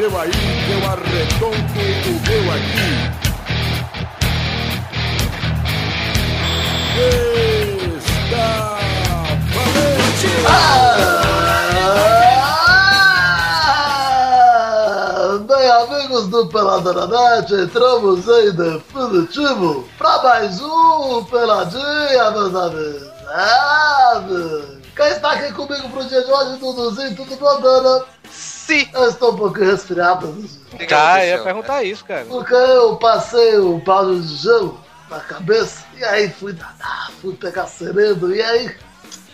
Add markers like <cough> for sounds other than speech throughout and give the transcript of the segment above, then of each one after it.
seu aí, eu arredondo o meu aqui. Está valente! Bem, amigos do Net, entramos em definitivo pra mais um Peladinha, meus amigos. Ah. Quem está aqui comigo pro dia de hoje, Duduzinho, tudo bom, Dana? Sim! Eu estou um pouquinho resfriado, Duduzinho. Tá, eu ia perguntar isso, cara. Porque eu passei o pau de gelo na cabeça, e aí fui nadar, fui pegar sereno, e aí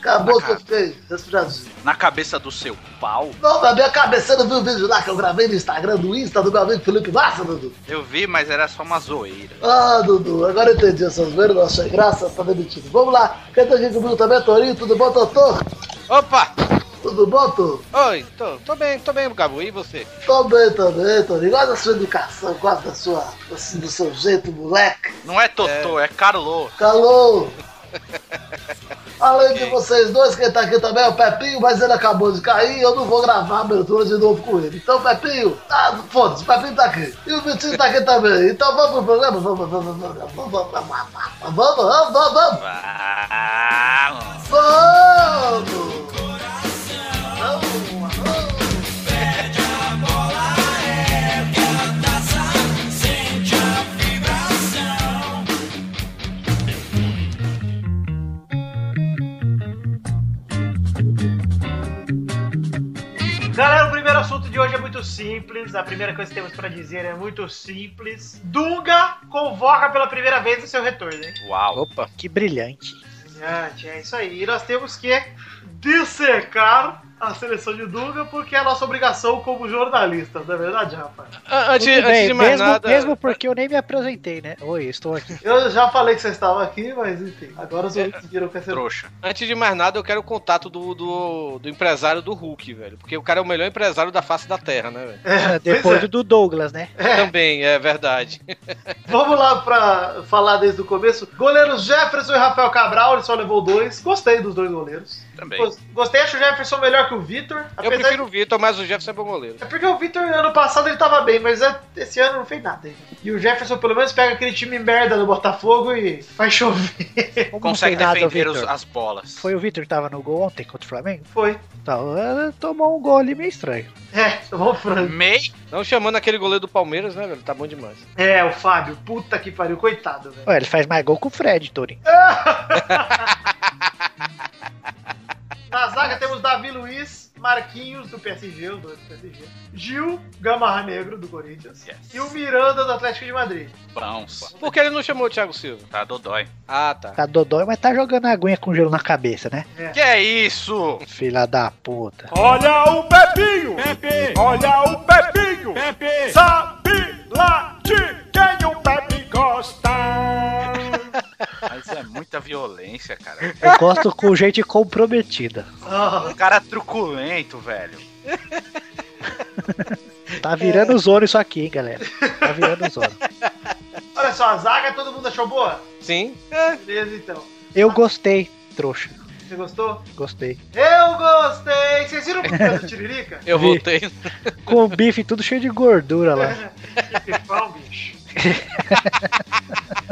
acabou Na que eu fiquei resfriadinho. Na cabeça do seu pau. Não, na minha cabeça, você não viu o vídeo lá que eu gravei no Instagram, do Insta, do meu amigo Felipe Massa, Dudu? Eu vi, mas era só uma zoeira. Ah, Dudu, agora eu entendi essas zoeiras, não achei graça, tá demitido. Vamos lá, quem tá aqui comigo também, Torinho, tudo bom, Totô? Opa! Tudo bom, Tô? Oi, tô, tô bem, tô bem, Gabu. E você? Tô bem também, Torinho. Gosto da sua educação, gosto da sua, assim, do seu jeito, moleque. Não é Totô, é, Carlo. Calou! Além de vocês dois, quem tá aqui também é o Pepinho, mas ele acabou de cair e eu não vou gravar a abertura de novo com ele. Então, Pepinho, ah, foda-se, o Pepinho tá aqui. E o Vitinho tá aqui também. Então vamos pro programa? Vamos, vamos, vamos, vamos, vamos, vamos, vamos, vamos, vamos, vamos. Vamos. De hoje é muito simples. A primeira coisa que temos pra dizer é muito simples. Dunga convoca pela primeira vez o seu retorno, hein? Uau. Opa, que brilhante. Gente, é isso aí. E nós temos que dissecar a seleção de Dunga porque é a nossa obrigação como jornalistas, não é verdade, rapaz? Ah, Antes, Tudo antes bem, de mais mesmo, nada. mesmo porque eu nem me apresentei, né? Oi, estou aqui. Eu já falei que vocês estavam aqui, mas enfim. Agora os ouvintes viram que é ser Trouxa. Antes de mais nada, eu quero o contato do, do, do empresário do Hulk, velho. Porque o cara é o melhor empresário da face da Terra, né, velho? É, Depois pois é. do Douglas, né? Também, é verdade. <laughs> Vamos lá pra falar desde o começo. Goleiros Jefferson e Rafael Cabral, ele só levou dois. Gostei dos dois goleiros. Também. Gos- Gostei, acho o Jefferson melhor que o Vitor. Eu prefiro o Vitor, mas o Jefferson é bom goleiro. É porque o Vitor ano passado ele tava bem, mas esse ano não fez nada. E o Jefferson pelo menos pega aquele time merda do Botafogo e faz chover. Como Consegue nada, o defender os- as bolas. Foi o Vitor que tava no gol ontem contra o Flamengo? Foi. Então, eh, tomou um gol ali meio estranho. É, vamos frango. Mei? Não chamando aquele goleiro do Palmeiras, né, velho? Tá bom demais. É, o Fábio, puta que pariu, coitado, velho. Ué, ele faz mais gol que o Fred, Torin. <laughs> Na zaga temos Davi Luiz, Marquinhos do PSG, os dois do PSG. Gil, Gamarra Negro do Corinthians. Yes. E o Miranda do Atlético de Madrid. Bons. Por que ele não chamou o Thiago Silva? Tá dodói. Ah, tá. Tá dodói, mas tá jogando aguinha com gelo na cabeça, né? Que é isso? Filha da puta. Olha o Pepinho! Olha o Pepinho! Sabe lá de quem o Pepe gosta! Mas é muita violência, cara. Eu gosto com gente comprometida. Ah, Um cara truculento, velho. Tá virando zona isso aqui, hein, galera. Tá virando zona. olha só, a zaga todo mundo achou boa? Sim. Beleza, então. Eu gostei, trouxa. Você gostou? Gostei. Eu gostei! Vocês viram o <laughs> pipoca do Tiririca? Eu Vi. voltei. Com o bife tudo cheio de gordura lá. <laughs> Que pipão, bicho. <laughs>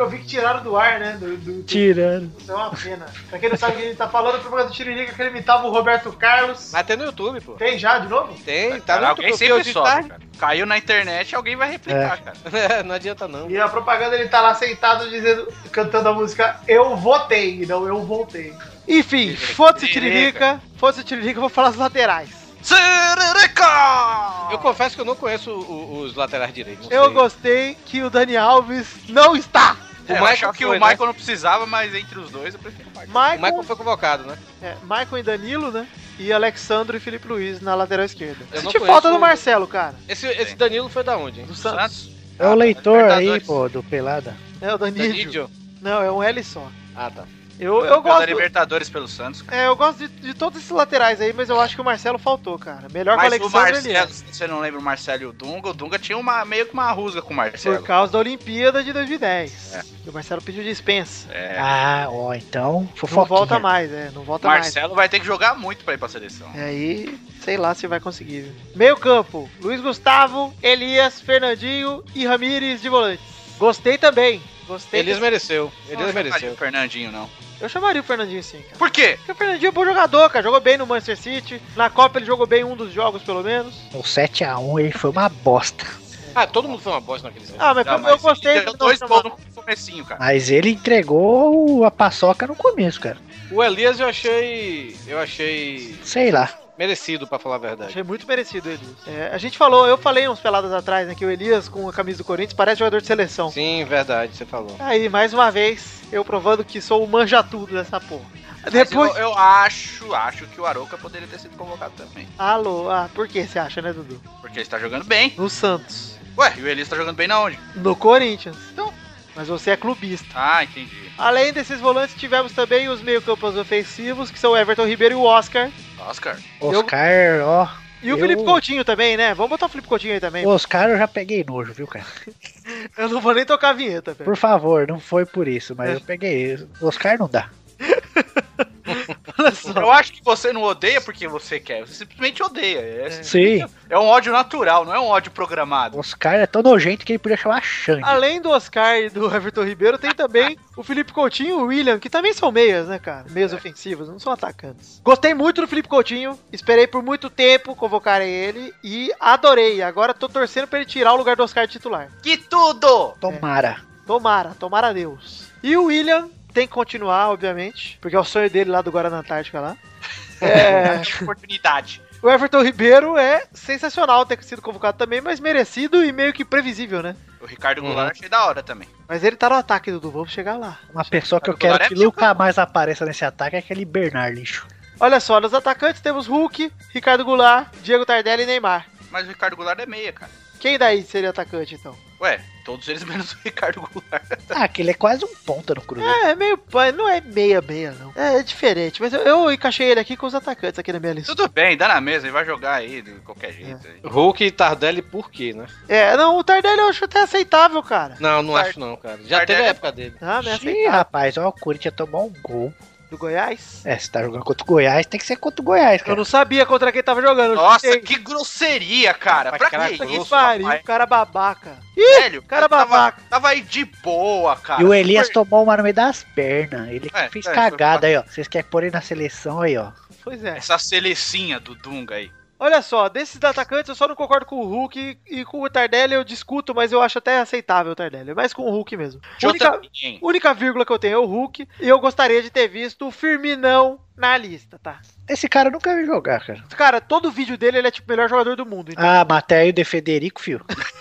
Eu vi que tiraram do ar, né? Do, do, do- Tirando. Isso é uma pena. Pra quem não sabe o que ele tá falando, o programa do Tiririca que ele imitava o Roberto Carlos. Mas tem no YouTube, pô. Tem já de novo? Tem, tá Cara, no alguém YouTube. sempre Hoje de sobe, cara. Caiu na internet, alguém vai replicar, cara. <laughs> não adianta não. E a propaganda ele tá lá sentado dizendo, cantando a música Eu votei, e não eu voltei. Enfim, foda-se Tiririca, foda-se Tiririca, eu vou falar as laterais. Sirica! Eu confesso que eu não conheço o- o- os laterais direitos. Eu sei. gostei que o Dani Alves não está. É, O eu Michael que foi, o né? Michael não precisava, mas entre os dois eu prefiro o Michael. O Michael, Michael foi convocado, né? é, Michael e Danilo, né? E Alexandre e Felipe Luiz na lateral esquerda. Eu Senti falta do Marcelo, cara. Esse, esse Danilo foi da onde? hein? Do Santos. Santos? É o leitor aí, pô, do Pelada. É o Danídio. Danídio? Não, é um L só. Ah, tá. Eu, eu Campeão da gosto. Libertadores pelo Santos. cara. É, eu gosto de, de todos esses laterais aí, mas eu acho que o Marcelo faltou, cara. Melhor que o Mas o Alexandre ele é. Marcelo, se você não lembra o Marcelo e o Dunga, o Dunga tinha uma, meio que uma rusga com o Por Marcelo. causa da Olimpíada de 2010. É. E o Marcelo pediu dispensa. É. Ah, ó, então. Não Fofoquinha. volta mais, é. Não O volta mais. Marcelo vai ter que jogar muito pra ir pra seleção. E aí, sei lá se vai conseguir. viu? Meio campo, Luiz Gustavo, Elias, Fernandinho e Ramires de volantes. Gostei também. Gostei. Elias mereceu. Não Elias chamaria mereceu. o Fernandinho, não. Eu chamaria o Fernandinho sim, cara. Por quê? Porque o Fernandinho é um bom jogador, cara. Jogou bem no Manchester City. Na Copa ele jogou bem um dos jogos, pelo menos. O 7x1 ele foi uma bosta. Ah, todo mundo foi uma bosta naquele jogo. Ah, mas, eu mas gostei ele do deu dois não gols no comecinho, cara. Mas ele entregou a paçoca no começo, cara. O Elias eu achei. Eu achei Sei lá. Merecido, pra falar a verdade. Achei muito merecido o Elias. É, a gente falou, eu falei uns peladas atrás, né, que o Elias com a camisa do Corinthians parece jogador de seleção. Sim, verdade, você falou. Aí, mais uma vez, eu provando que sou o manja-tudo dessa porra. Depois... eu, eu acho, acho que o Aroca poderia ter sido convocado também. Alô, ah, por que você acha, né, Dudu? Porque ele está jogando bem. No Santos. Ué, e o Elias tá jogando bem na onde? No Corinthians. Então, mas você é clubista. Ah, entendi. Além desses volantes, tivemos também os meio-campos ofensivos, que são o Everton Ribeiro e o Oscar. Oscar. Oscar, ó. E o Eu- Felipe Coutinho também, né? Vamos botar o Felipe Coutinho aí também. O Oscar eu já peguei nojo, viu, cara? <laughs> Eu não vou nem tocar a vinheta, velho. Por favor, não foi por isso, mas eu peguei. O Oscar não dá. <laughs> Olha só. Eu acho que você não odeia porque você quer, você simplesmente odeia. É, Sim, é um ódio natural, não é um ódio programado. o Oscar é tão nojento que ele podia chamar Xande. Além do Oscar e do Everton Ribeiro, tem também o Felipe Coutinho e o William, que também são meias, né, cara? Meias ofensivas, não são atacantes. Gostei muito do Felipe Coutinho, esperei por muito tempo convocarem ele e adorei. Agora tô torcendo pra ele tirar o lugar do Oscar de titular. Que tudo! Tomara. Tomara, tomara a Deus. E o William tem que continuar, obviamente, porque é o sonho dele lá do Guarana Antártica lá. <laughs> É, Oportunidade. o Everton Ribeiro é sensacional ter sido convocado também, mas merecido e meio que previsível, né? O Ricardo Uhum. Goulart achei da hora também. Mas ele tá no ataque, Dudu. Vamos chegar lá. Uma pessoa que eu quero é que meu, nunca mais apareça nesse ataque é aquele Bernard lixo. Olha só, nos atacantes temos Hulk, Ricardo Goulart, Diego Tardelli e Neymar. Mas o Ricardo Goulart é meia, cara. Quem daí seria atacante, então? Ué, todos eles <laughs> menos o Ricardo Goulart. Ah, aquele é quase um ponta no Cruzeiro. É, é meio. pai, Não é meia-meia, não. É, é diferente. Mas eu, eu encaixei ele aqui com os atacantes aqui na minha lista. Tudo bem, dá na mesa, ele vai jogar aí de qualquer jeito. aí. Hulk e Tardelli por quê, né? É, não, o Tardelli eu acho até aceitável, cara. Não, não Tar- acho não, cara. Já Tardelli teve a é- época dele. Ah, não é aceitável. rapaz, ó, o Corinthians tomou um gol. Do Goiás? É, se tá jogando contra o Goiás, tem que ser contra o Goiás, Eu cara. não sabia contra quem tava jogando. eu Nossa, chutei. que grosseria, cara. Pra cara, que que pariu, cara babaca. Velho, cara tava, babaca. tava aí de boa, cara. E o Elias tomou uma no meio das pernas. Ele É, fez é, cagada aí, ó. Vocês querem pôr ele na seleção aí, ó. Pois é. Essa selecinha do Dunga aí. Olha só, desses atacantes eu só não concordo com o Hulk e com o Tardelli eu discuto, mas eu acho até aceitável o Tardelli. Mais com o Hulk mesmo. Única, única vírgula que eu tenho é o Hulk e eu gostaria de ter visto o Firminão na lista, tá? Esse cara nunca vi jogar, cara. Cara, todo vídeo dele ele é tipo o melhor jogador do mundo. então- Ah, matei aí o De Federico, fio. <laughs>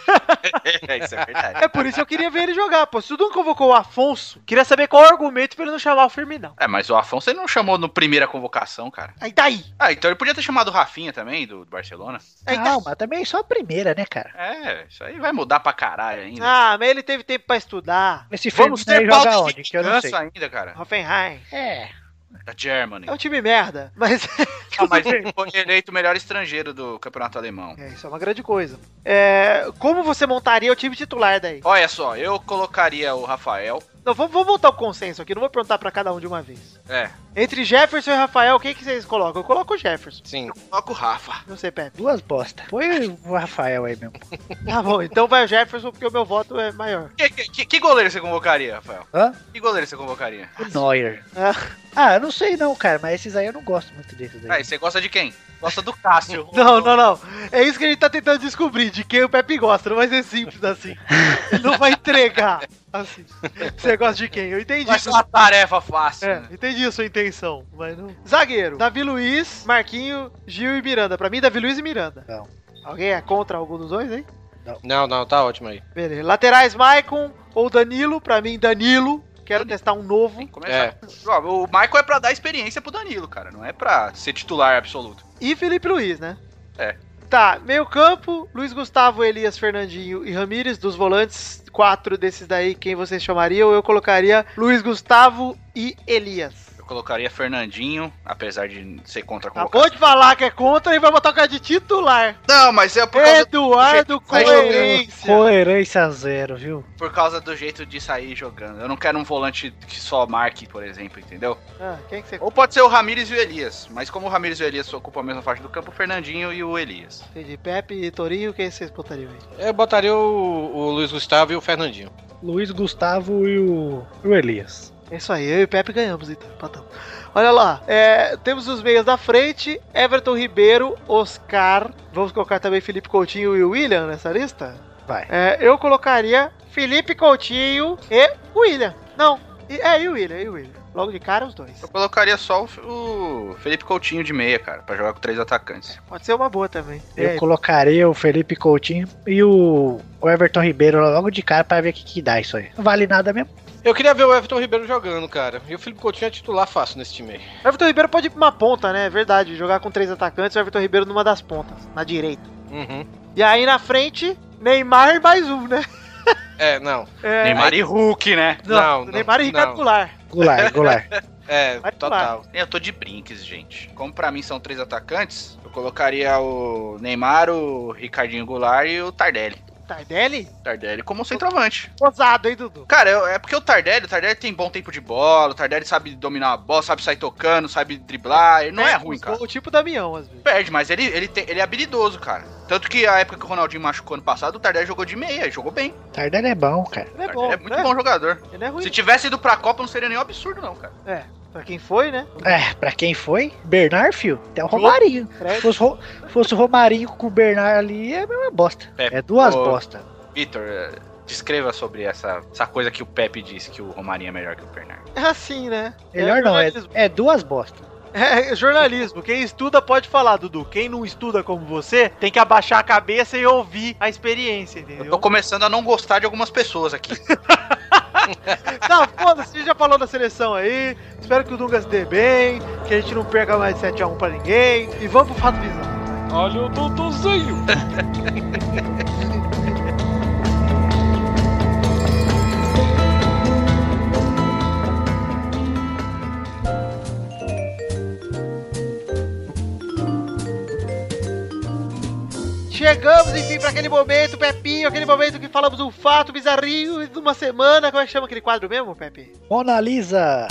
É, isso é verdade. É por isso que eu queria ver ele jogar, pô. Se o Dudu convocou o Afonso, queria saber qual é o argumento pra ele não chamar o Firminão. É, mas o Afonso ele não chamou no primeira convocação, cara. Aí daí? Ah, então ele podia ter chamado o Rafinha também, do, do Barcelona. Aí daí? Não, mas também só a primeira, né, cara? É, isso aí vai mudar pra caralho ainda. Ah, mas ele teve tempo pra estudar. Esse Vamos ter joga balde onde? de Que eu não sei. ainda, cara. Hoffenheim. É. Da Germany. É um time merda, mas. <laughs> Ah, mas ele foi eleito o melhor estrangeiro do campeonato alemão. É, isso é uma grande coisa. É, como você montaria o time titular daí? Olha só, eu colocaria o Rafael. Não, vamos, vamos montar o consenso aqui, não vou perguntar pra cada um de uma vez. É, Entre Jefferson e Rafael, quem que vocês colocam? Eu coloco o Jefferson. Sim. coloca o Rafa. Não sei, Pepe. Duas bosta. Põe o Rafael aí mesmo. <laughs> Tá bom, então vai o Jefferson porque o meu voto é maior. Que, que- que goleiro você convocaria, Rafael? Hã? Que goleiro você convocaria? O Neuer. Ah, Ah, eu não sei não, cara, mas esses aí eu não gosto muito desses aí. Aí, você gosta de quem? Gosta do Cássio. <laughs> Não, não, não. É isso que a gente tá tentando descobrir, de quem o Pepe gosta. Não vai ser simples assim. Ele <laughs> não vai entregar assim. Você gosta de quem? Eu entendi. Vai ser uma tarefa fácil. É, né? entendi a sua intenção, mas não. Zagueiro: Davi Luiz, Marquinho, Gil e Miranda. Pra mim, Davi Luiz e Miranda. Não. Alguém é contra algum dos dois, hein? Não, não, tá ótimo aí. Beleza. Laterais: Maicon ou Danilo. Pra mim, Danilo. Quero testar um novo. Ó, o Michael é pra dar experiência pro Danilo, cara. Não é pra ser titular absoluto. E Felipe Luiz, né? Tá, meio campo, Luiz Gustavo, Elias, Fernandinho e Ramires, dos volantes, quatro desses daí, quem vocês chamariam? Eu colocaria Luiz Gustavo e Elias. Colocaria Fernandinho, apesar de ser contra a colocação. Acabou de falar que é contra e vai botar o cara de titular. Não, mas é por causa, Eduardo Vai Coerência. Coerência zero, viu? por causa do jeito de sair jogando. Eu não quero um volante que só marque, por exemplo, entendeu? Ah, quem que você Ou pode ser o Ramires e o Elias. Mas como o Ramires e o Elias ocupam a mesma faixa do campo, o Fernandinho e o Elias. Entendi. Pepe e Torinho, quem vocês botariam aí? Eu botaria o, o Luiz Gustavo e o Fernandinho. Luiz Gustavo e o, o Elias. É isso aí, eu e o Pepe ganhamos então. Empatamos. Olha lá, é, temos os meias da frente: Everton Ribeiro, Oscar. Vamos colocar também Felipe Coutinho e o William nessa lista? Vai. É, eu colocaria Felipe Coutinho e o William. Não, é, e o William, e o William. Logo de cara, os dois. Eu colocaria só o, o Felipe Coutinho de meia, cara, pra jogar com três atacantes. Pode ser uma boa também. Eu É, colocaria o Felipe Coutinho e o, o Everton Ribeiro logo de cara pra ver o que, que dá isso aí. Não vale nada mesmo. Eu queria ver o Everton Ribeiro jogando, cara. E o Felipe Coutinho é titular fácil nesse time aí. O Everton Ribeiro pode ir pra uma ponta, né? É verdade. Jogar com três atacantes, o Everton Ribeiro numa das pontas, na direita. Uhum. E aí na frente, Neymar e mais um, né? <laughs> É, não. É, Neymar e Hulk, né? Não, não, Neymar e Ricardo não. Goulart. Goulart, Goulart. <laughs> É, Vai total. Eu tô de brinques, gente. Como pra mim são três atacantes, eu colocaria o Neymar, o Ricardinho Goulart e o Tardelli. Tardelli? Tardelli como centroavante. Ousado, hein, Dudu? Cara, eu- é porque o Tardelli, o Tardelli tem bom tempo de bola, o Tardelli sabe dominar a bola, sabe sair tocando, sabe driblar, ele não é Perde ruim, cara. gols, tipo Damião, às vezes. Perde, mas ele, ele, tem- ele é habilidoso, cara. Tanto que a época que o Ronaldinho machucou ano passado, o Tardelli jogou de meia, e jogou bem. Tardelli é bom, cara. Ele é O bom, Tardelli é muito né? bom jogador. Ele é ruim. Se tivesse ido pra Copa, não seria nenhum absurdo, não, cara. É, pra quem foi, né? É, pra quem foi? Bernard, fio. Até o Romarinho. Se fosse, Ro- fosse o Romarinho com o Bernard ali, é a mesma bosta. É, É duas ô, bosta. Vitor, eh, descreva sobre essa, essa coisa que o Pepe disse que o Romarinho é melhor que o Bernardo. É assim, né? Melhor não, é, é duas bostas. É jornalismo. Quem estuda pode falar, Dudu. Quem não estuda como você, tem que abaixar a cabeça e ouvir a experiência, Eu tô entendeu? começando a não gostar de algumas pessoas aqui. <laughs> <laughs> Não, foda-se, a gente já falou da seleção aí. Espero que o Dunga se dê bem, que a gente não perca mais 7x1 pra ninguém. E vamos pro fato bizarro. Olha o Duduzinho. <laughs> Chegamos, enfim, pra aquele momento, Pepinho, aquele momento que falamos um fato bizarrinho de uma semana. Como é que chama aquele quadro mesmo, Pepe? Mona Lisa.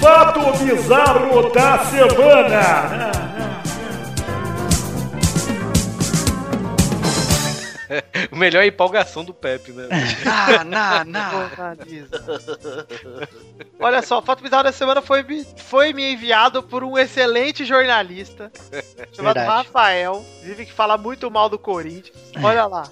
Fato bizarro da semana. <laughs> O melhor é a empolgação do Pepe, né? <laughs> Ah, na, na. Jornalismo. <laughs> Olha só, o fato bizarro da semana foi, me- foi me enviado por um excelente jornalista chamado Verdade. Rafael. Vive que fala muito mal do Corinthians. Olha lá.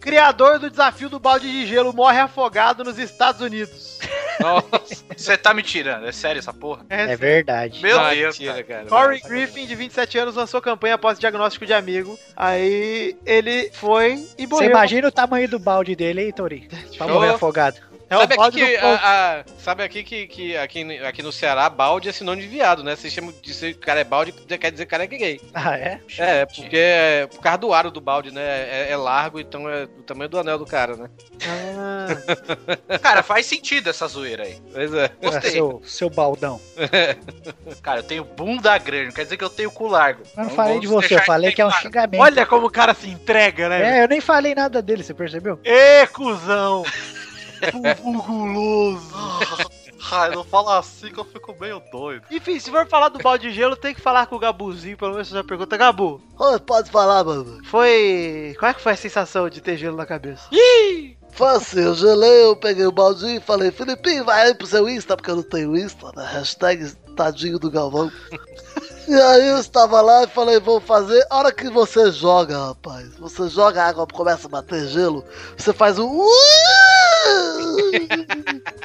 Criador do desafio do balde de gelo morre afogado nos Estados Unidos. Nossa, Você tá me tirando, é sério essa porra? É verdade. Meu Deus, cara. Corey Griffin, de 27 anos, lançou campanha após diagnóstico de amigo. Aí ele foi e Você morreu. imagina o tamanho do balde dele, hein, Tori? Pra morrer afogado. É o sabe aqui, que, a- a- sabe aqui que, que aqui, aqui no Ceará, balde é sinônimo de viado, né? Vocês chamam de ser cara é balde, quer dizer cara é gay. Ah, é? É, porque é por causa do aro do balde, né? É, é largo, então é do tamanho do anel do cara, né? Ah, <laughs> Cara, faz sentido essa zoeira aí. Pois é. Gostei. seu, seu baldão. <laughs> Cara, eu tenho bunda grande, não quer dizer que eu tenho cu largo. Eu não Então falei de você, eu falei que é um claro. xingamento. olha como o cara se entrega, né? É, eu nem falei nada dele, você percebeu? Ê, cuzão! <laughs> Guloso! <laughs> Ai, não fala assim que eu fico meio doido. Enfim, se for falar do balde de gelo, tem que falar com o Gabuzinho, pelo menos você já pergunta. Gabu, Oi, pode falar, mano. foi. Qual é que foi a sensação de ter gelo na cabeça? Foi assim, eu gelei, eu peguei o baldinho e falei, Filipinho, vai aí pro seu Insta, porque eu não tenho Insta, né? Hashtag tadinho do Galvão. <laughs> e aí eu estava lá e falei, vou fazer. A hora que você joga, rapaz, você joga a água, começa a bater gelo, você faz um. <laughs>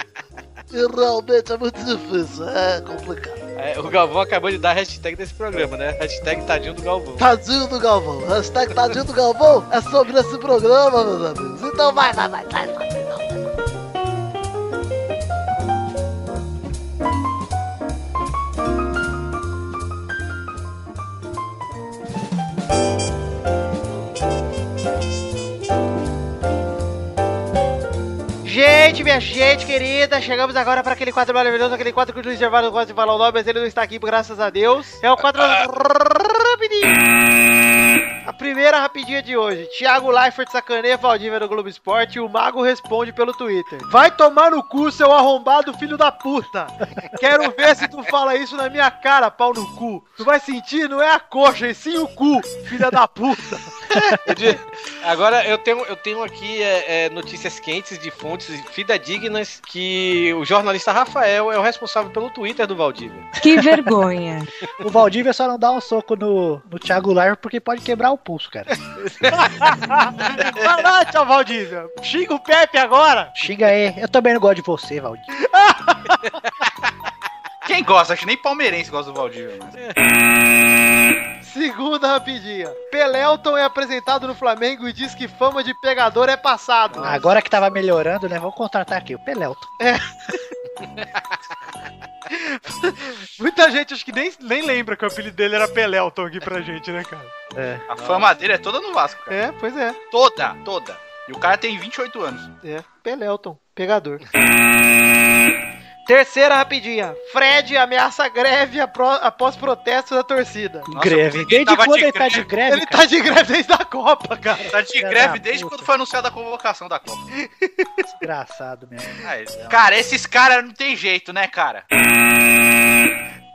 E realmente é muito difícil, é complicado. É, o Galvão acabou de dar a hashtag desse programa, né? Hashtag tadinho do Galvão. Tadinho do Galvão. Hashtag Tadinho do Galvão é sobre esse programa, meus amigos. Então vai, vai, vai, vai, vai. Minha gente querida, chegamos agora para aquele quadro maravilhoso, aquele quadro que o Luiz Gervásio gosta de falar o nome, mas ele não está aqui, graças a Deus. É o quadro <laughs> rapidinho. Primeira rapidinha de hoje. Thiago Leifert sacaneia Valdívia no Globo Esporte e o Mago responde pelo Twitter. Vai tomar no cu, seu arrombado filho da puta. Quero ver se tu fala isso na minha cara, pau no cu. Tu vai sentir, não é a coxa, e sim o cu, filha da puta. Agora eu tenho, eu tenho aqui é, é, notícias quentes de fontes fidedignas que o jornalista Rafael é o responsável pelo Twitter do Valdívia. Que vergonha. O Valdívia só não dá um soco no, no Thiago Lar porque pode quebrar o pulso, cara. <laughs> Vai lá, tchau, Valdívia. Xinga o Pepe agora. Xinga aí. Eu também não gosto de você, Valdívia. <laughs> Quem gosta? Acho que nem palmeirense gosta do Valdívia. Mas... Segunda rapidinha. Pelelton é apresentado no Flamengo e diz que fama de pegador é passado. Agora que tava melhorando, né? Vamos contratar aqui o Pelelto. <laughs> <laughs> Muita gente acho que nem, nem lembra que o apelido dele era Pelelton aqui pra gente, né, cara? A fama dele é toda no Vasco, cara. É, pois é. Toda, toda. E o cara tem 28 anos. É, Pelelton, pegador. <laughs> Terceira rapidinha. Fred ameaça greve após protesto da torcida. Nossa, greve. Desde quando de ele tá de greve, Ele cara? tá de greve desde a Copa, cara. Tá de greve desde puta. quando foi anunciada a convocação da Copa. Desgraçado mesmo. Aí, cara, esses caras não tem jeito, né, cara?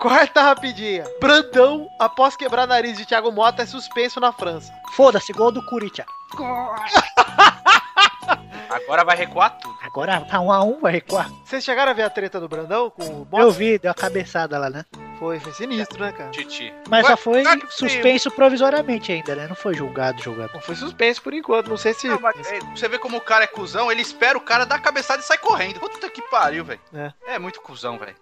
Quarta rapidinha. Brandão, após quebrar nariz de Thiago Mota, é suspenso na França. Foda-se, gol do Corinthians. <laughs> Agora vai recuar tudo. Agora tá um a um, vai recuar. Vocês chegaram a ver a treta do Brandão com o Eu Mota? vi, deu a cabeçada lá, né? Foi, foi sinistro, né, cara? Titi. Mas Ué, só foi suspenso provisoriamente ainda, né? Não foi julgado, julgado. Bom, Foi suspenso por enquanto, não sei se. Não, mas, é, você vê como o cara é cuzão, ele espera o cara dar a cabeçada e sai correndo. Puta que pariu, velho. É. É muito cuzão, velho.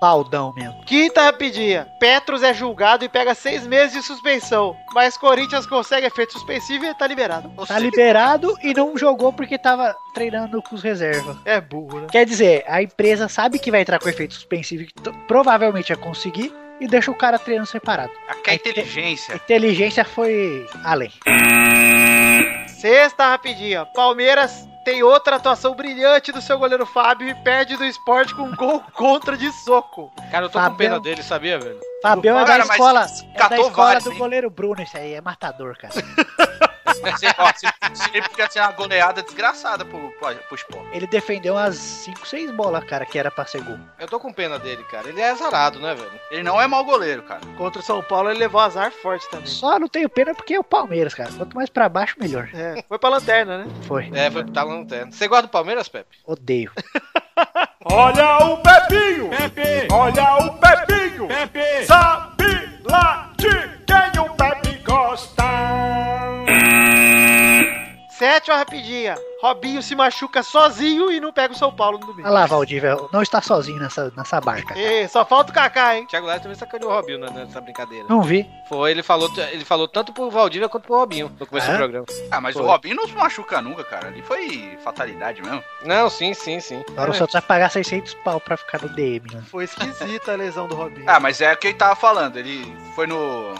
Paldão mesmo. Quinta rapidinha. Petros é julgado e pega seis meses de suspensão. Mas Corinthians consegue efeito suspensivo e tá liberado. Tá liberado e não jogou porque tava treinando com os reservas. É burro, né? Quer dizer, a empresa sabe que vai entrar com efeito suspensivo, que provavelmente vai conseguir, e deixa o cara treinando separado. Aqui é inteligência. Inteligência foi além. Sexta rapidinha. Palmeiras tem outra atuação brilhante do seu goleiro Fábio e perde do esporte com um gol <laughs> contra de soco. Cara, eu tô com pena dele, sabia, velho? Fabião é da escola, é da escola vários, do hein? goleiro Bruno, esse aí é matador, cara. <laughs> Se, ó, se, se ele podia ser uma goleada desgraçada pro, pro, pro esporte. Ele defendeu umas 5, 6 bolas, cara, que era pra ser gol. Eu tô com pena dele, cara. Ele é azarado, né, velho? Ele não é mau goleiro, cara. Contra o São Paulo ele levou azar forte também. Só não tenho pena porque é o Palmeiras, cara. Quanto mais pra baixo, melhor. É, foi pra lanterna, né? Foi. É, foi tá lanterna. Você gosta do Palmeiras, Pepe? Odeio. <laughs> Olha o Pepinho! Olha o Pepinho! Sabe lá de quem o Pepe gosta! Sétima rapidinha. Robinho se machuca sozinho e não pega o São Paulo no domingo. Olha lá, Valdívia, não está sozinho nessa, nessa barca. Ê, só falta o Kaká, hein? Thiago Leifert também sacaneou o Robinho nessa brincadeira. Não vi. Foi, ele falou, ele falou tanto pro Valdívia quanto pro Robinho no começo É? do programa. Ah, mas Foi. o Robinho não se machuca nunca, cara. Ali foi fatalidade mesmo. Não, sim, sim, sim. Agora o Santos vai pagar 600 pau pra ficar no DM, né? Foi esquisita a lesão do Robinho. Ah, mas é o que ele tava falando. Ele foi no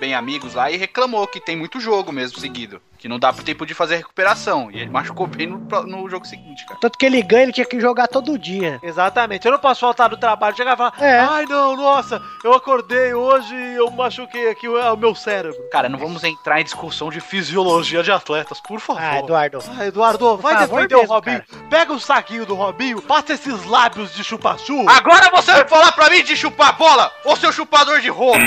Bem Amigos lá e reclamou que tem muito jogo mesmo seguido. Que não dá pro tempo de fazer recuperação. E ele machucou bem no, no jogo seguinte, cara. Tanto que ele ganha, ele tinha que jogar todo dia. Exatamente. Eu não posso faltar do trabalho, chegar e falar, É. ai não, nossa, eu acordei hoje e eu machuquei aqui o, o meu cérebro. Cara, não vamos entrar em discussão de fisiologia de atletas, por favor. Ah, Eduardo. Ah, Eduardo, vai favor defender o Robinho. Pega o saquinho do Robinho, passa esses lábios de chupa-chu. Agora você vai falar pra mim de chupar bola, ô seu chupador de roupa!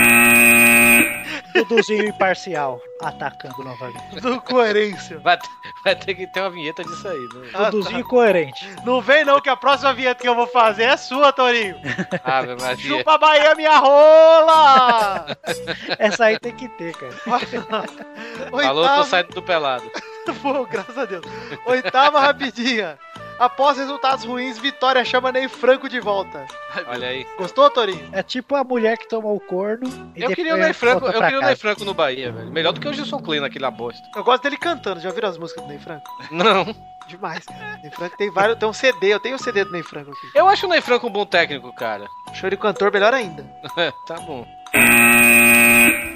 Duduzinho imparcial, atacando novamente. Do coerência. Vai, ter- vai ter que ter uma vinheta disso aí, né? Ah, Duduzinho coerente. Não vem não, que a próxima vinheta que eu vou fazer é sua, Torinho. Ave Maria. Chupa Bahia, minha rola! <laughs> Essa aí tem que ter, cara. <laughs> Falou, tô saindo do pelado. <laughs> Pô, graças a Deus. Oitava rapidinha. Após resultados ruins, Vitória chama Ney Franco de volta. Olha aí. Gostou, Torinho? É tipo a mulher que tomou o corno e Eu queria o Ney Franco, eu queria o Ney. Franco no Bahia, velho. Melhor do que o Gilson Klein naquele bosta. Eu gosto dele cantando. Já ouviram as músicas do Ney Franco? Não. Demais, cara. Ney Franco tem vários. Tem um CD, eu tenho um CD do Ney Franco aqui. Eu acho o Ney Franco um bom técnico, cara. Show de cantor, melhor ainda. <laughs> tá bom.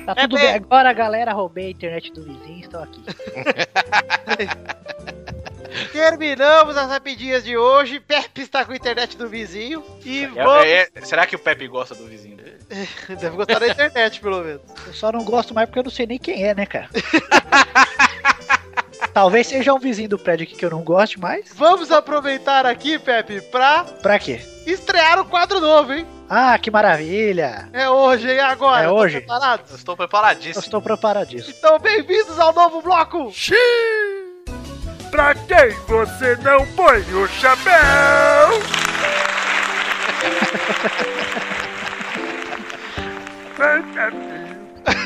Tá É tudo bem- bem. Agora, galera, roubei a internet do vizinho, estou aqui. <laughs> terminamos as rapidinhas de hoje. Pepe está com a internet do vizinho. E É- vamos. é- será que o Pepe gosta do vizinho dele? <laughs> Deve gostar da internet, pelo menos. Eu só não gosto mais porque eu não sei nem quem é, né, cara? <laughs> Talvez seja um vizinho do prédio aqui que eu não goste mais. Vamos aproveitar aqui, Pepe, pra Pra quê? estrear o quadro novo, hein? Ah, que maravilha! É hoje, hein? Agora. É hoje? preparados? Eu estou Eu preparadíssimo. estou preparadíssimo. Então, bem-vindos ao novo bloco! Pra quem você não põe o chapéu?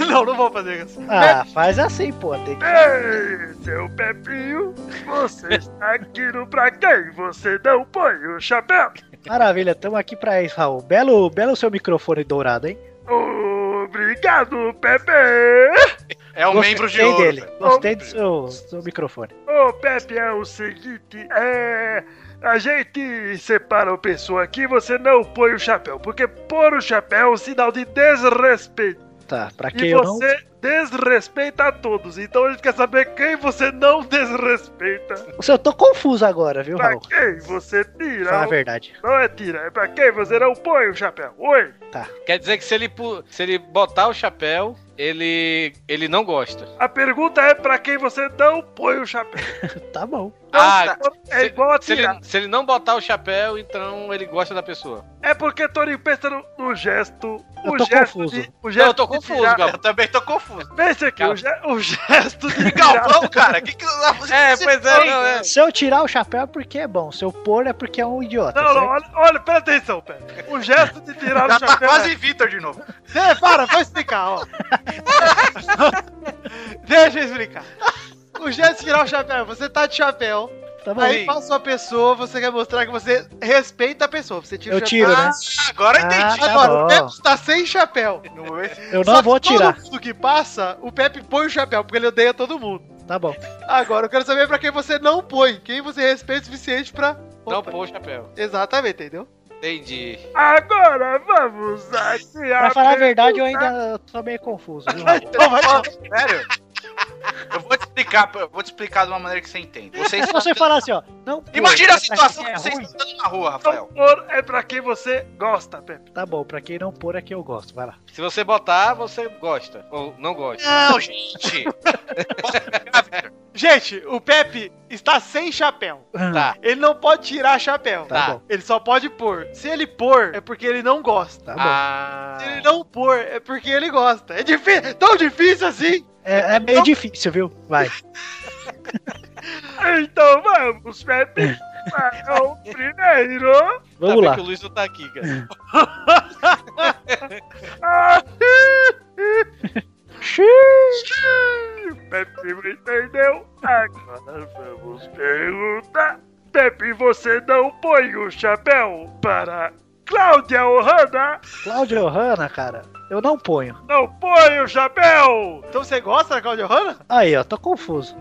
Não, não vou fazer isso. Ah, faz assim, pô. Tem que... Ei, seu Pepinho, você está aqui no Pra quem você não põe o chapéu? Maravilha, tamo aqui pra isso, Raul. Belo, belo seu microfone dourado, hein? Obrigado, Pepe. É um Gostei membro de ouro. dele. velho. Gostei do seu, seu microfone. Ô, Pepe, é o seguinte, é... A gente separa a pessoa aqui, você não põe o chapéu, porque pôr o chapéu é um sinal de desrespeito. Tá, pra quem E eu não. Desrespeita a todos. Então a gente quer saber quem você não desrespeita. Eu tô confuso agora, viu, Pra Raul? quem você tira. Fala a o- verdade. Não é tira, é pra quem você não põe o chapéu. Oi? Quer dizer que se ele, pu- se ele botar o chapéu, ele, ele não gosta. A pergunta é pra quem você não põe o chapéu. <laughs> Tá bom. Ah, É igual a se ele, tirar. se ele não botar o chapéu, então ele gosta da pessoa. É porque Torinho pensa no, no gesto. Eu o tô gesto confuso. De, o gesto eu tô confuso, Gal. Eu também tô confuso. Pense aqui, Calma. o, ge- o gesto de tirar. <laughs> Galvão, cara, que que É, pois é, não, é. Se eu tirar o chapéu é porque é bom. Se eu pôr é porque é um idiota. Não, não, olha, olha, presta atenção, Pedro. O gesto de tirar Já o tá chapéu. quase Vitor de novo. É, para, vou explicar, ó. <laughs> Deixa eu explicar. O gesto de tirar o chapéu, você tá de chapéu, Tá bom. aí passa uma pessoa, você quer mostrar que você respeita a pessoa. Você tira Eu tiro, chapéu. né? Ah, agora eu Ah, entendi. tá Agora, bom. o Pepe está sem chapéu. Eu Só não que vou tirar. Todo mundo que passa, o Pepe põe o chapéu, porque ele odeia todo mundo. Tá bom. Agora, eu quero saber pra quem você não põe. Quem você respeita o suficiente pra. Não pôr o chapéu. Exatamente, entendeu? Entendi. Agora vamos aqui. Pra falar a verdade, eu ainda tô meio confuso, viu? <laughs> Então vai. Sério? <laughs> Eu vou te explicar, eu vou te explicar de uma maneira que você entende. Vocês Se você falar assim, ó. Não, pô, Imagina a situação quem que é vocês ruim, estão na rua, Não Rafael. pôr é pra quem você gosta, Pepe. Tá bom, pra quem não pôr é que eu gosto. Vai lá. Se você botar, você gosta. Ou não gosta. Não, gente. <laughs> Gente, o Pepe está sem chapéu. Tá. Ele não pode tirar chapéu. Tá Tá. bom. Ele só pode pôr. Se ele pôr, é porque ele não gosta. Tá bom. Ah. Se ele não pôr, é porque ele gosta. É difícil, tão difícil assim. É, é meio difícil, viu? Vai. <laughs> Então vamos, Pepe. Para o primeiro. Vamos lá. que o Luiz não tá aqui, cara. <laughs> Pepe não entendeu. Agora vamos perguntar. Pepe, você não põe o chapéu para Cláudia Ohana? Cláudia Ohana, cara, eu não ponho. Não põe o chapéu! Então você gosta da Claudia Hanna? Aí, ó, tô confuso.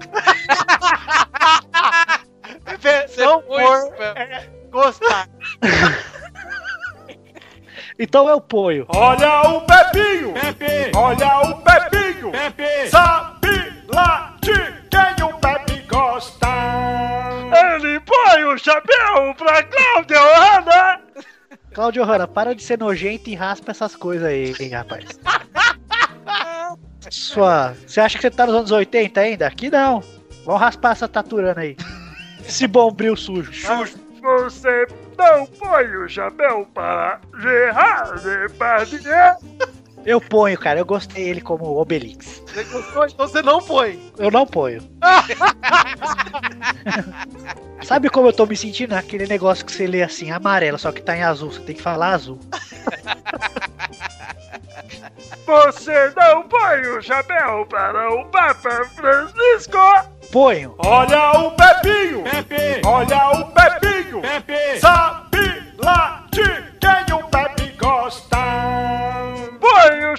Você não põe pôr o chapéu. é gostar. <laughs> Então eu ponho. Olha o Pepinho! Pepe! Olha o Pepinho! Pepe! Sabe lá de quem o Pepe gosta! Ele põe o chapéu pra Cláudia Ohana! Cláudia Ohana, para de ser nojento e raspa essas coisas aí, hein, rapaz. <laughs> Sua. Você acha que você tá nos anos 80 ainda? Aqui não. Vamos raspar essa taturana aí. Esse bombril sujo. Você não põe o chapéu para Gerard Depardieu? Eu ponho, cara. Eu gostei ele como Obelix. Você gostou? Então você não põe. Eu não ponho. <laughs> Sabe como eu tô me sentindo? Aquele negócio que você lê assim, amarelo, só que tá em azul. Você tem que falar azul. <laughs> Você não põe o chapéu para o Papa Francisco? Ponho. Olha o Pepinho! Pepe! Olha o Pepinho! Pepe! Sabe lá de quem o Pepe gosta?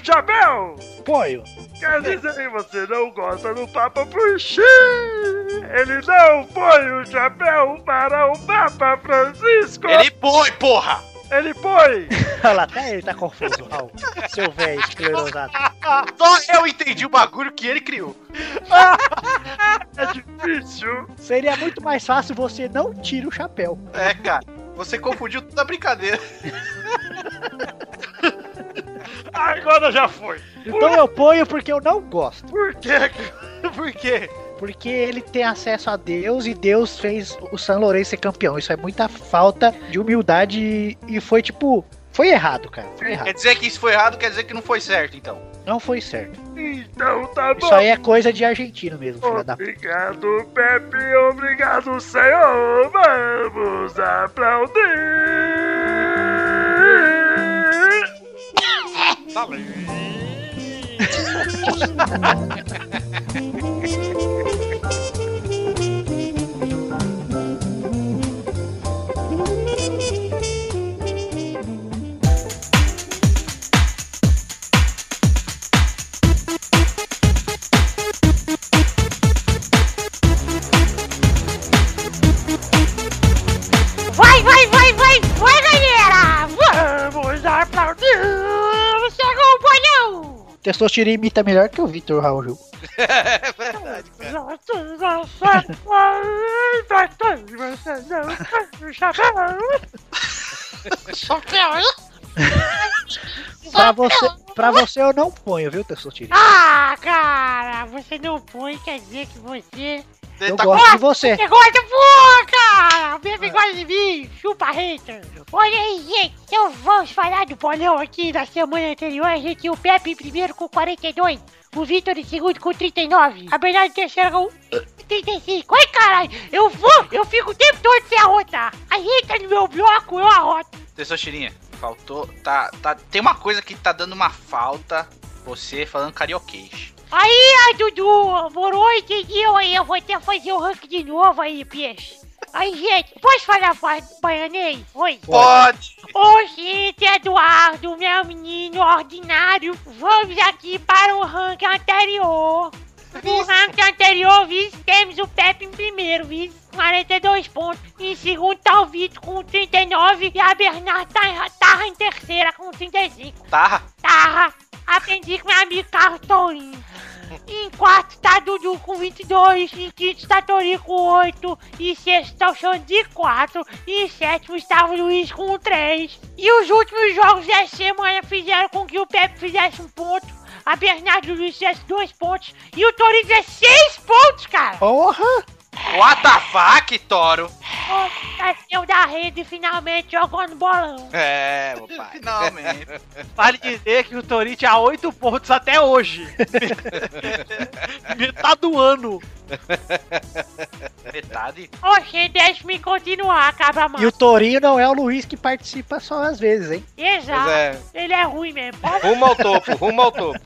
Põe o chapéu! Ponho. Quer dizer que você não gosta do Papa Puxi? Ele não põe o chapéu para o Papa Francisco! Ele põe, porra! Ele põe! <laughs> Olha lá, até ele tá confuso, Raul. Seu velho esclerosado. Só eu entendi o bagulho que ele criou. É difícil. Seria muito mais fácil você não tira o chapéu. É, cara. Você confundiu toda a brincadeira. <laughs> Agora já foi. Então eu ponho porque eu não gosto. Por quê? <laughs> Por quê? Porque ele tem acesso a Deus e Deus fez o San Lourenço ser campeão. Isso é muita falta de humildade e foi tipo. Foi errado, cara. Foi errado. Quer dizer que isso foi errado, quer dizer que não foi certo, então. Não foi certo. Então tá bom. Isso aí é coisa de argentino mesmo, filha da puta. Obrigado, Pepe. Obrigado, Senhor. Vamos aplaudir. Vai, <laughs> bolão! Testosterona imita melhor que o Vitor Raul Gil. <laughs> É verdade, <laughs> Pra você, pra você eu não ponho, viu, Testosterona? Ah, cara, você não põe, quer dizer que você. Eu Tá gosto de você. Você gosta, pô, cara! O Bebê gosta de mim, chupa hater. Olha aí, gente, então vamos falar do bolão aqui da semana anterior. A gente tinha o Pepe em primeiro com 42, o Vitor em segundo com 39, a Bernardo em terceiro com 35. Ai, caralho, eu vou, eu fico o tempo todo sem arrotar. Aí entra no meu bloco, eu arroto. Tessostirinha, faltou. Tá, tá. Tem uma coisa que tá dando uma falta. Você falando carioquês. Aí, ai, Dudu, morou, entendeu? Aí eu vou até fazer o ranking de novo aí, peixe. Aí, gente, posso falar fa- baianês? Oi. Pode! Gente, Eduardo, meu menino ordinário, vamos aqui para o ranking anterior. No ranking anterior, vice, temos o Pepe em primeiro, vice, 42 pontos. Em segundo tá o Vitor com 39 e a Bernarda tá, tá em terceira com 35. Tá. Tá, aprendi com meu amigo Carlos Tourinho. Em quarto tá Dudu com 22, em quinto está Torinho com 8, em sexto tá o Xande de 4, e em sétimo estava o Luiz com 3. E os últimos jogos dessa semana fizeram com que o Pepe fizesse um ponto, a Bernardo Luiz fizesse dois pontos, e o fizesse seis pontos, cara! Porra! What the fuck, Toro? Nasceu da rede finalmente jogando bolão. É, meu <laughs> pai. Finalmente. <laughs> Vale dizer que o Torinho tinha 8 pontos até hoje. <laughs> Metade do ano. <laughs> Metade. Oxe, deixa-me continuar, acaba mais. E o Torinho não é o Luiz que participa só às vezes, hein? Exato. É. Ele é ruim mesmo. Rumo ao topo, rumo ao topo.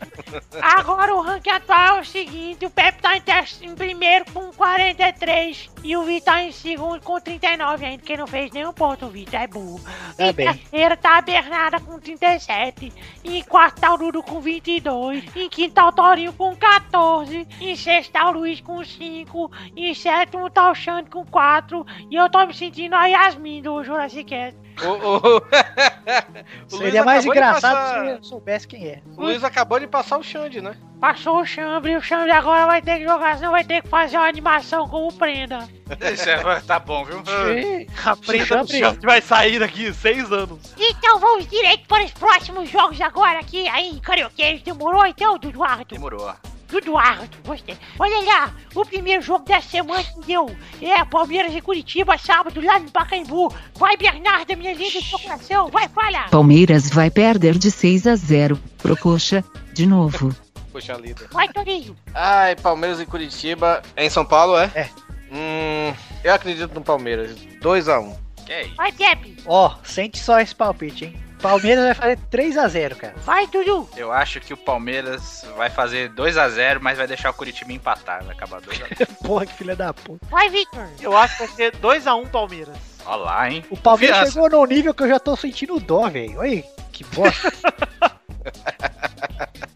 Agora o ranking atual é o seguinte: o Pepe tá em, em primeiro com 43 e o Vitor tá em segundo com 39 ainda, que não fez nenhum ponto, o Vitor é burro. Tá em bem. terceiro tá a Bernarda com 37, em quarto tá o Dudu com 22, em quinto tá o Torinho com 14, em sexto tá o Luiz com 5, em sétimo tá o Xande com 4 e eu tô me sentindo a Yasmin do Jurassic Cast. O, o- <laughs> o Luiz Seria mais engraçado passar- se eu soubesse quem é. O Luiz acabou de passar o Xande, né? Passou o Chambre, o Chambre agora vai ter que jogar, senão vai ter que fazer uma animação como prenda. Isso é, tá bom, viu? <laughs> A prenda do Chambre. Chambre vai sair daqui seis anos. Então vamos direto para os próximos jogos agora aqui. Aí, Carioqueiros, demorou então, Duduardo? Demorou. Duduardo, gostei. Olha lá, o primeiro jogo da semana que deu. É, Palmeiras e Curitiba, sábado, lá no Pacaembu. Vai, Bernarda, minha linda do seu coração, vai, fala. Palmeiras vai perder de 6 a 0 pro Coxa, de novo. Poxa, líder. Vai, Torinho. Ai, Palmeiras e Curitiba. É em São Paulo, é? É. Hum, eu acredito no Palmeiras. 2x1. Que é isso? Vai, Pepe. Ó, sente só esse palpite, hein? Palmeiras vai fazer 3x0, cara. Vai, Dudu. Eu acho que o Palmeiras vai fazer 2x0, mas vai deixar o Curitiba empatar. Vai acabar 2x0. <laughs> Porra, que filha da puta. Vai, Victor. Eu acho que vai ser 2x1 Palmeiras. Olha lá, hein? O Palmeiras Confiança. chegou num nível que eu já tô sentindo dó, velho. Oi, que bosta. <laughs>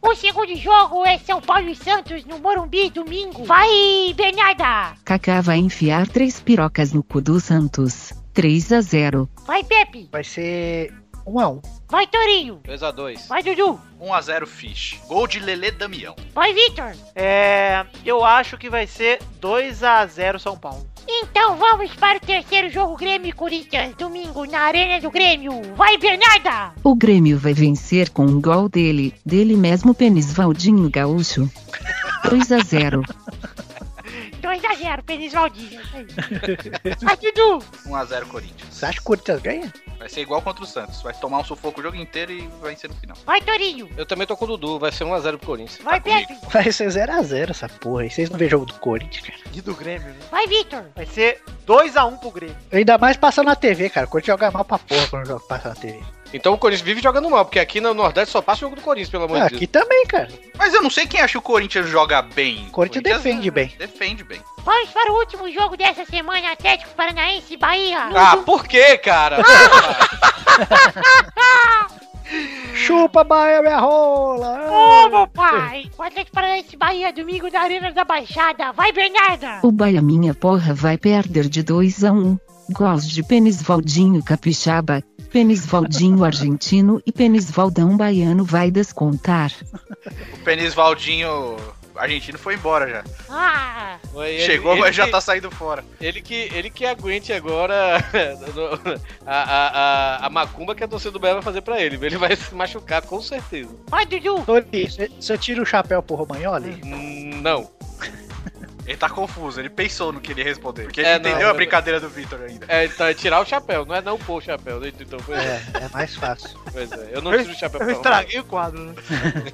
O segundo jogo é São Paulo e Santos no Morumbi, domingo. Vai, Bernarda. Kaká vai enfiar três pirocas no cu do Santos. 3 a 0. Vai, Pepe. Vai ser 1 a 1 Vai, Torinho. 2x2. Vai, Dudu. 1x0 Fish. Gol de Lelê Damião. Vai, Vitor. É. Eu acho que vai ser 2x0 São Paulo. Então vamos para o terceiro jogo Grêmio Corinthians, domingo na Arena do Grêmio. Vai, Bernarda! O Grêmio vai vencer com um gol dele, dele mesmo Pênis Valdinho Gaúcho. <laughs> 2 a 0. 2x0, Penis Valdinho. Vai, Dudu! 1x0 Corinthians. Você acha que o Corinthians ganha? Vai ser igual contra o Santos. Vai tomar um sufoco o jogo inteiro e vai vencer no final. Vai, Torinho! Eu também tô com o Dudu, vai ser 1x0 pro Corinthians. Vai, comigo. Pepe! Vai ser 0x0 essa porra aí. Vocês não vêem jogo do Corinthians, cara. E do Grêmio, né? Vai, Vitor! Vai ser 2x1 pro Grêmio. Ainda mais passando na TV, cara. O Corinthians joga mal pra porra quando joga- passa na TV. Então o Corinthians vive jogando mal, porque aqui no Nordeste só passa o jogo do Corinthians, pelo amor Ah, de aqui Deus. também, cara. Mas eu não sei quem acha que o Corinthians joga bem. O Corinthians defende bem. Defende bem. Vamos para o último jogo dessa semana, Atlético Paranaense e Bahia. Ah, por quê, cara? <laughs> <laughs> Chupa, Bahia, minha rola! Ô, meu pai! O Atlético Paranaense e Bahia, domingo na Arena da Baixada. Vai, Bernarda! O Bahia minha porra vai perder de 2 a 1. Gols de Pênis Valdinho Capixaba, Pênis Valdinho Argentino e Pênis Valdão Baiano vai descontar. O Penis Valdinho argentino foi embora já. Ah! Ele- Chegou, ele mas já tá saindo fora. Ele que, ele que aguente agora <laughs> a, a, a, a macumba que a torcida do Bahia vai fazer pra ele. Ele vai se machucar, com certeza. Vai, Dudu! Você- você tira o chapéu pro Romagnoli? Hum, Não. Ele tá confuso, ele pensou no que ele ia responder. Porque ele É, entendeu não, a brincadeira do Victor ainda. É, então, é tirar o chapéu, não é não pôr o chapéu. né? Então, pois é. É, é mais fácil. Pois é. Eu não tiro o chapéu Eu estraguei o quadro, né?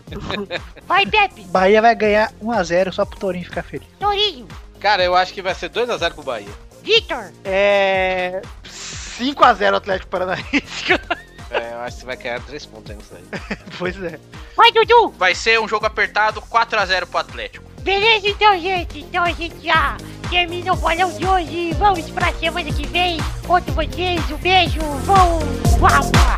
<laughs> Vai, Pepe! Bahia vai ganhar 1x0 só pro Torinho ficar feliz. Torinho! Cara, eu acho que vai ser 2x0 pro Bahia. Vitor! É. 5x0 Atlético Paranaense. <laughs> É, eu acho que você vai ganhar 3 pontos aí nisso aí. pois é. Vai, Dudu! Vai ser um jogo apertado, 4x0 pro Atlético. Beleza, então, gente? Então a gente já termina o bolão de hoje. Vamos pra semana que vem. Conto vocês. Um beijo. Vamos! Guapa!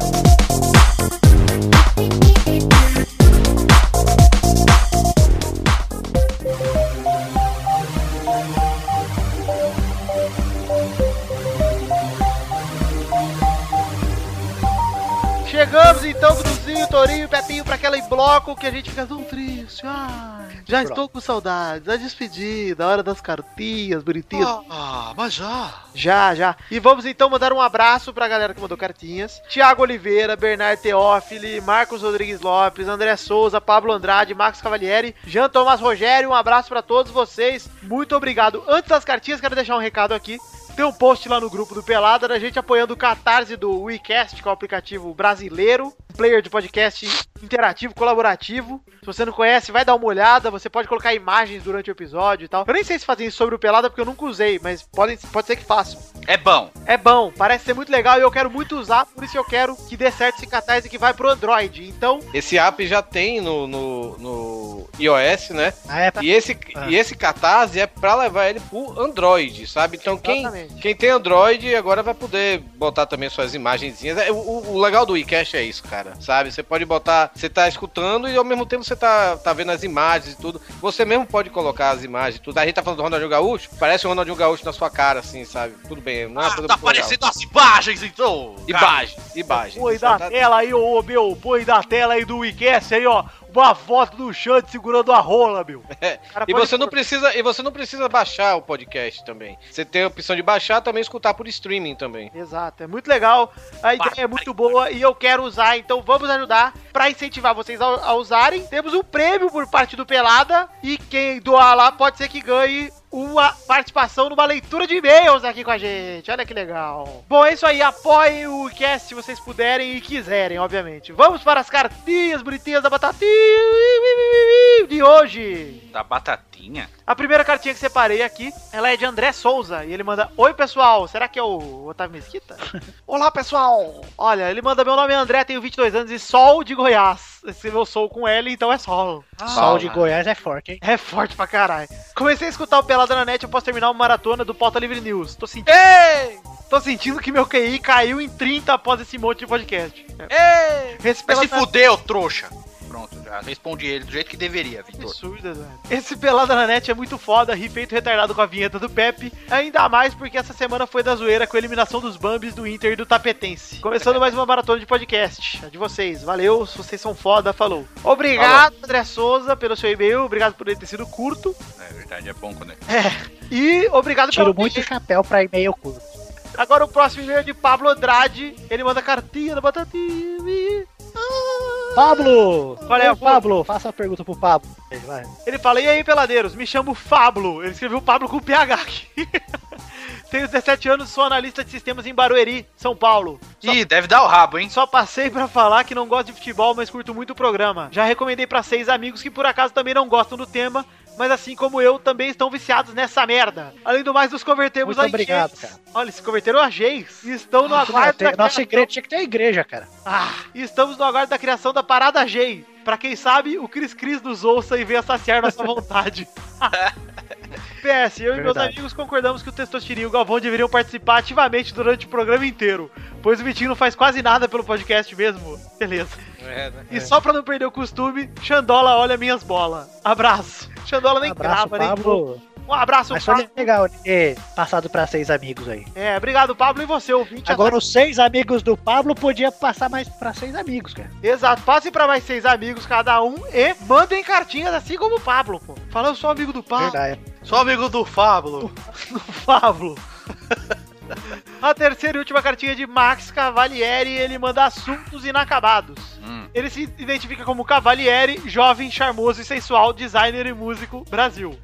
Chegamos então, Duduzinho, Torinho, Pepinho, pra aquele bloco que a gente fica tão triste. Ai, já estou com saudades. A despedida, a hora das cartinhas bonitinhas. Ah, mas já. Já, já. E vamos então mandar um abraço pra galera que mandou cartinhas. Tiago Oliveira, Bernardo Teófili, Marcos Rodrigues Lopes, André Souza, Pablo Andrade, Marcos Cavalieri, Jean Tomás Rogério. Um abraço pra todos vocês. Muito obrigado. Antes das cartinhas, quero deixar um recado aqui. Tem um post lá no grupo do Pelada da gente apoiando o Catarse do WeCast, que é o aplicativo brasileiro, player de podcast interativo, colaborativo. Se você não conhece, vai dar uma olhada. Você pode colocar imagens durante o episódio e tal. Eu nem sei se fazem isso sobre o Pelada porque eu nunca usei, mas podem, pode ser que façam. É bom. É bom, parece ser muito legal e eu quero muito usar, por isso eu quero que dê certo esse Catarse que vai pro Android. Então, Esse app já tem no, no, no iOS, né? Ah, é, E esse, Ah. e esse Catarse é pra levar ele pro Android, sabe? Então quem, Exatamente. quem tem Android agora vai poder botar também suas imagenzinhas. É, O, o- o legal do WeCast é isso, cara, sabe? Você pode botar, você tá escutando e ao mesmo tempo você tá, tá vendo as imagens e tudo. Você mesmo pode colocar as imagens e tudo. A gente tá falando do Ronaldinho Gaúcho, parece o Ronaldinho Gaúcho na sua cara, assim, sabe? Tudo bem, não é uma Ah, coisa tá legal. aparecendo as imagens, então. cara. Imagem, imagem. põe da tá- tela aí, ô meu, põe da tela aí do WeCast aí, ó, uma foto do Xande segurando a rola, meu. <laughs> É, E você não precisa, e você não precisa baixar o podcast também. Você tem a opção de baixar também escutar por streaming também. Exato, é muito legal, a ideia é muito boa e eu quero usar, então vamos ajudar pra incentivar vocês a, a usarem. Temos um prêmio por parte do Pelada e quem doar lá pode ser que ganhe uma participação numa leitura de e-mails aqui com a gente. Olha que legal. Bom, é isso aí. Apoiem o cast se vocês puderem e quiserem, obviamente. Vamos para as cartinhas bonitinhas da batatinha de hoje. Da batatinha? A primeira cartinha que separei aqui, ela é de André Souza. E ele manda: Oi, pessoal. Será que é o Otávio Mesquita? <laughs> Olá, pessoal. Olha, ele manda: Meu nome é André, tenho 22 anos e Sol de Goiás. Escreveu Sol com L, então é Sol. Sol de Goiás é forte, hein? É forte pra caralho. Comecei a escutar o Na net após terminar uma maratona do Pauta Livre News. Tô sentindo. Ei! Tô sentindo que meu QI caiu em 30 após esse monte de podcast. Ei! Vai se ô trouxa. Pronto, já respondi ele do jeito que deveria, Vitor. Absurdo, Eduardo. Esse Pelada na Net é muito foda, ri feito retardado com a vinheta do Pepe. Ainda mais porque essa semana foi da zoeira com a eliminação dos Bambis do Inter e do Tapetense. Começando mais uma maratona de podcast. A de vocês. Valeu, se vocês são foda, falou. Obrigado, André Souza, pelo seu e-mail. Obrigado por ele ter sido curto. É verdade, é bom quando é. E obrigado Tiro pela muito o chapéu pra e-mail curto. Agora o próximo e-mail é de Pablo Andrade. Ele manda cartinha da batatinha. Pablo! Qual é Pablo? Faça a pergunta pro Pablo. Vai. Ele fala: E aí, peladeiros? Me chamo Pablo. Ele escreveu Pablo com PH aqui. <laughs> Tenho 17 anos, sou analista de sistemas em Barueri, São Paulo. Só, Ih, deve dar o rabo, hein? só passei pra falar que não gosto de futebol, mas curto muito o programa. Já recomendei pra seis amigos que por acaso também não gostam do tema, mas assim como eu, também estão viciados nessa merda. Além do mais, nos convertemos Muito a obrigado, cara. Olha, se converteram a Geis e estão no aguardo da nossa criação- igreja tinha que ter igreja, cara. Ah, e estamos no aguardo da criação da Parada G. Pra quem sabe, o Cris Cris nos ouça e venha saciar nossa <laughs> vontade. <laughs> PS, eu e meus Verdade. amigos concordamos que o Testosterinho e o Galvão deveriam participar ativamente durante o programa inteiro, pois o Vitinho não faz quase nada pelo podcast mesmo. Beleza. É, né? E só pra não perder o costume, Xandola olha minhas bolas. Abraço. Xandola nem abraço, grava, nem... Pablo. Um abraço, Mas foi Pablo. legal ter passado pra seis amigos aí. É, obrigado, Pablo, e você, ouvinte. Agora os seis amigos do Pablo podia passar mais pra seis amigos, cara. Exato, passe pra mais seis amigos cada um e mandem cartinhas assim como o Pablo, pô. Fala, eu sou amigo do Pablo. Verdade. Sou amigo do Fábulo. Pablo. <laughs> A terceira e última cartinha é de Max Cavalieri, ele manda assuntos inacabados. Hum. Ele se identifica como Cavalieri, jovem, charmoso e sensual, designer e músico, Brasil.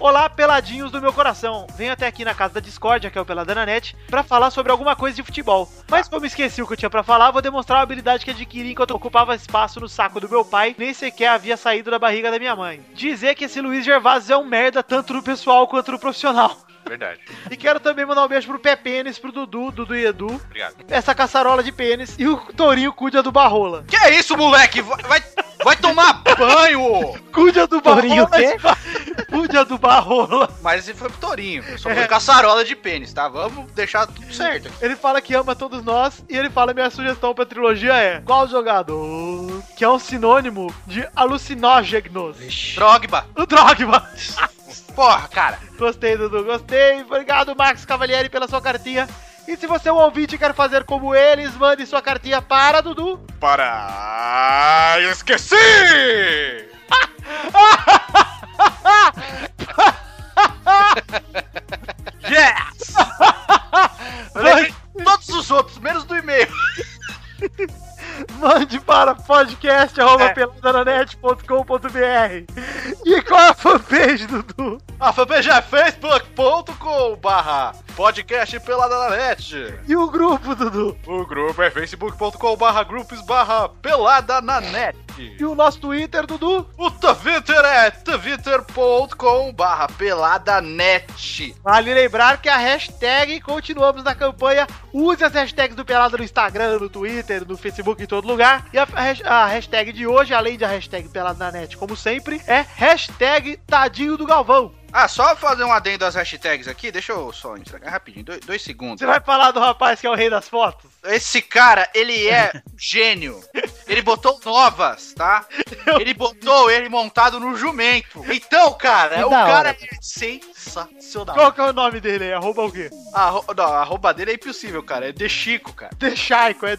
Olá, peladinhos do meu coração. Venho até aqui na casa da Discordia, que é o Peladana Net, pra falar sobre alguma coisa de futebol. Mas como esqueci o que eu tinha pra falar, vou demonstrar uma habilidade que adquiri enquanto ocupava espaço no saco do meu pai, nem sequer havia saído da barriga da minha mãe. Dizer que esse Luiz Gervásio é um merda tanto no pessoal quanto no profissional. Verdade. E quero também mandar um beijo pro Pé Pênis, pro Dudu, Dudu e Edu, Obrigado. essa caçarola de pênis e o Tourinho Cúdia do Barrola. Que é isso, moleque? Vai, vai, tomar banho! Cúdia do Tourinho Barrola. o quê? <laughs> Cúdia do Barrola. Mas esse foi pro Torinho. Só foi caçarola de pênis, tá? Vamos deixar tudo certo. Ele fala que ama todos nós e ele fala minha sugestão pra trilogia é qual jogador que é um sinônimo de alucinógenos? Drogba. O Drogba. Porra, cara. Gostei, Dudu, gostei. Obrigado, Max Cavalieri, pela sua cartinha. E se você é um ouvinte e quer fazer como eles, mande sua cartinha para Dudu. Para. Esqueci! <laughs> Yes! Eu lembrei de todos os outros, menos do e-mail. <laughs> Mande para podcast.peladananet.com.br E qual é a fanpage, Dudu? A fanpage é facebook.com barra podcast pelada na net. E o grupo, Dudu? O grupo é facebook.com barra grupos barra pelada na net. E o nosso Twitter, Dudu? O Twitter é twitter.com barra Pelada net. Vale lembrar que a hashtag, continuamos na campanha, use as hashtags do Pelada no Instagram, no Twitter, no Facebook, em todo lugar. E a, a hashtag de hoje, além da hashtag Pelada na Net, como sempre, é hashtag Tadinho do Galvão. Ah, só fazer um adendo às hashtags aqui, deixa eu só entregar rapidinho, dois, dois segundos. Você vai falar do rapaz que é o rei das fotos? Esse cara, ele é um gênio. Ele botou novas, tá? Ele botou ele montado no jumento. Então, cara, Que o cara hora. é sensacional. Qual que é o nome dele aí? Arroba o quê? A, arro- não, arroba dele é impossível, cara. É de Chico, cara. The Shaico, é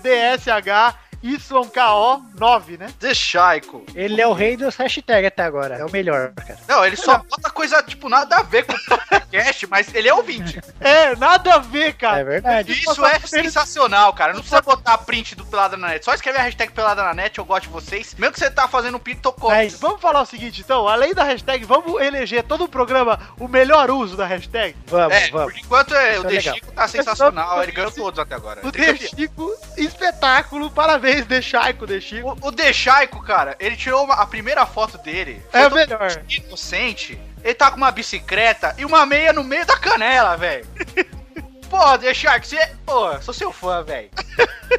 D-S-H-Y-K-O 9, né? The Chico. Ele é o rei dos hashtags até agora. É o melhor, cara. Não, ele só bota coisa, tipo, nada a ver com o <laughs> podcast, mas ele é ouvinte. É, nada a ver, cara. É verdade. Isso é sensacional, cara. Não precisa botar print do Pelada na Net. Só escreve a hashtag Pelada na Net, eu gosto de vocês. Mesmo que você tá fazendo um pitocop. Mas Vamos falar o seguinte, então, além da hashtag, vamos eleger todo o programa o melhor uso da hashtag? vamos, É, vamos. por enquanto é, o é The. Chico tá sensacional. Ele ganhou todos até agora. O The. Chico, espetáculo, parabéns, The Chico, The Chico. O, o The Chico, cara, ele tirou uma- a primeira foto dele. É melhor. Inocente. Ele tá com uma bicicleta e uma meia no meio da canela, velho. <laughs> Pô, deixar que você. Pô, sou seu fã, velho.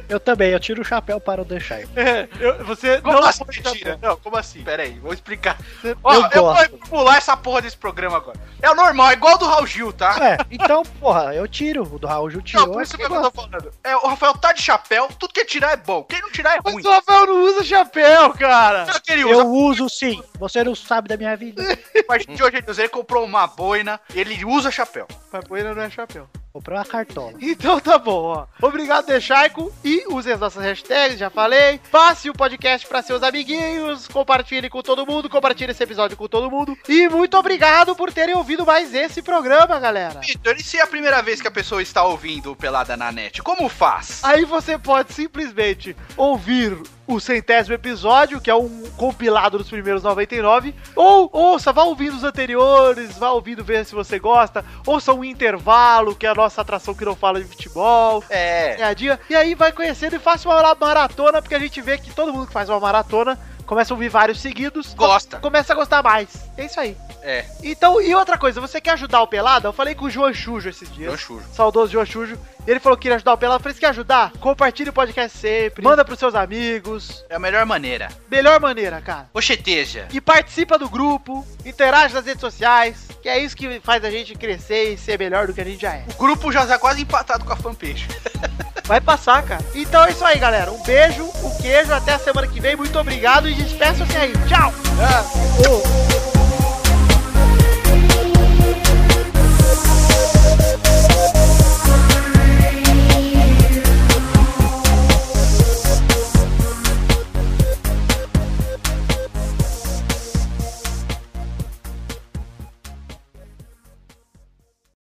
Eu também, eu tiro o chapéu para o deixar. É, <laughs> eu- você Como não assim, mentira? Não, como assim? Pera aí, vou explicar. Eu Ó, eu, gosto. vou pular essa porra desse programa agora. É o normal, é igual o do Raul Gil, tá? É, então, porra, eu tiro. O do Raul Gil tirou. Não, por isso é que eu que tô falando. É, o Rafael tá de chapéu, tudo que tirar é bom. Quem não tirar é ruim. Mas o Rafael não usa chapéu, cara. Será que ele usa? Eu uso sim. Você não sabe da minha vida. <laughs> A partir de hoje ele comprou uma boina, ele usa chapéu. Mas boina não é chapéu. Comprei uma cartola. <laughs> Então tá bom, ó. Obrigado, Deixaico. E use as nossas hashtags, já falei. Passe o podcast para seus amiguinhos. Compartilhe com todo mundo. Compartilhe esse episódio com todo mundo. E muito obrigado por terem ouvido mais esse programa, galera. Vitor, e se é a primeira vez que a pessoa está ouvindo o Pelada na Net, como faz? Aí você pode simplesmente ouvir o centésimo episódio, que é um compilado dos primeiros 99, ou ouça, vá ouvindo os anteriores, vá ouvindo ver se você gosta, ouça um intervalo, que é a nossa atração que não fala de futebol, É. é a dia, e aí vai conhecendo e faça uma maratona, porque a gente vê que todo mundo que faz uma maratona começa a ouvir vários seguidos, Gosta. começa a gostar mais. É isso aí. É, Então, e outra coisa, você quer ajudar o Pelada? Eu falei com o João Chujo esses dias eu chujo. saudoso João Chujo. Ele falou que queria ajudar o Pelado. Eu falei, você quer ajudar? Compartilhe o podcast sempre. Manda pros seus amigos. É a melhor maneira. Melhor maneira, cara. Oxeteja. E participa do grupo. Interage nas redes sociais. Que é isso que faz a gente crescer e ser melhor do que a gente já é. O grupo já tá quase empatado com a fanpage. Vai passar, cara. Então é isso aí, galera. Um beijo, um queijo. Até a semana que vem. Muito obrigado e despeçam-se aí. Tchau! Ô,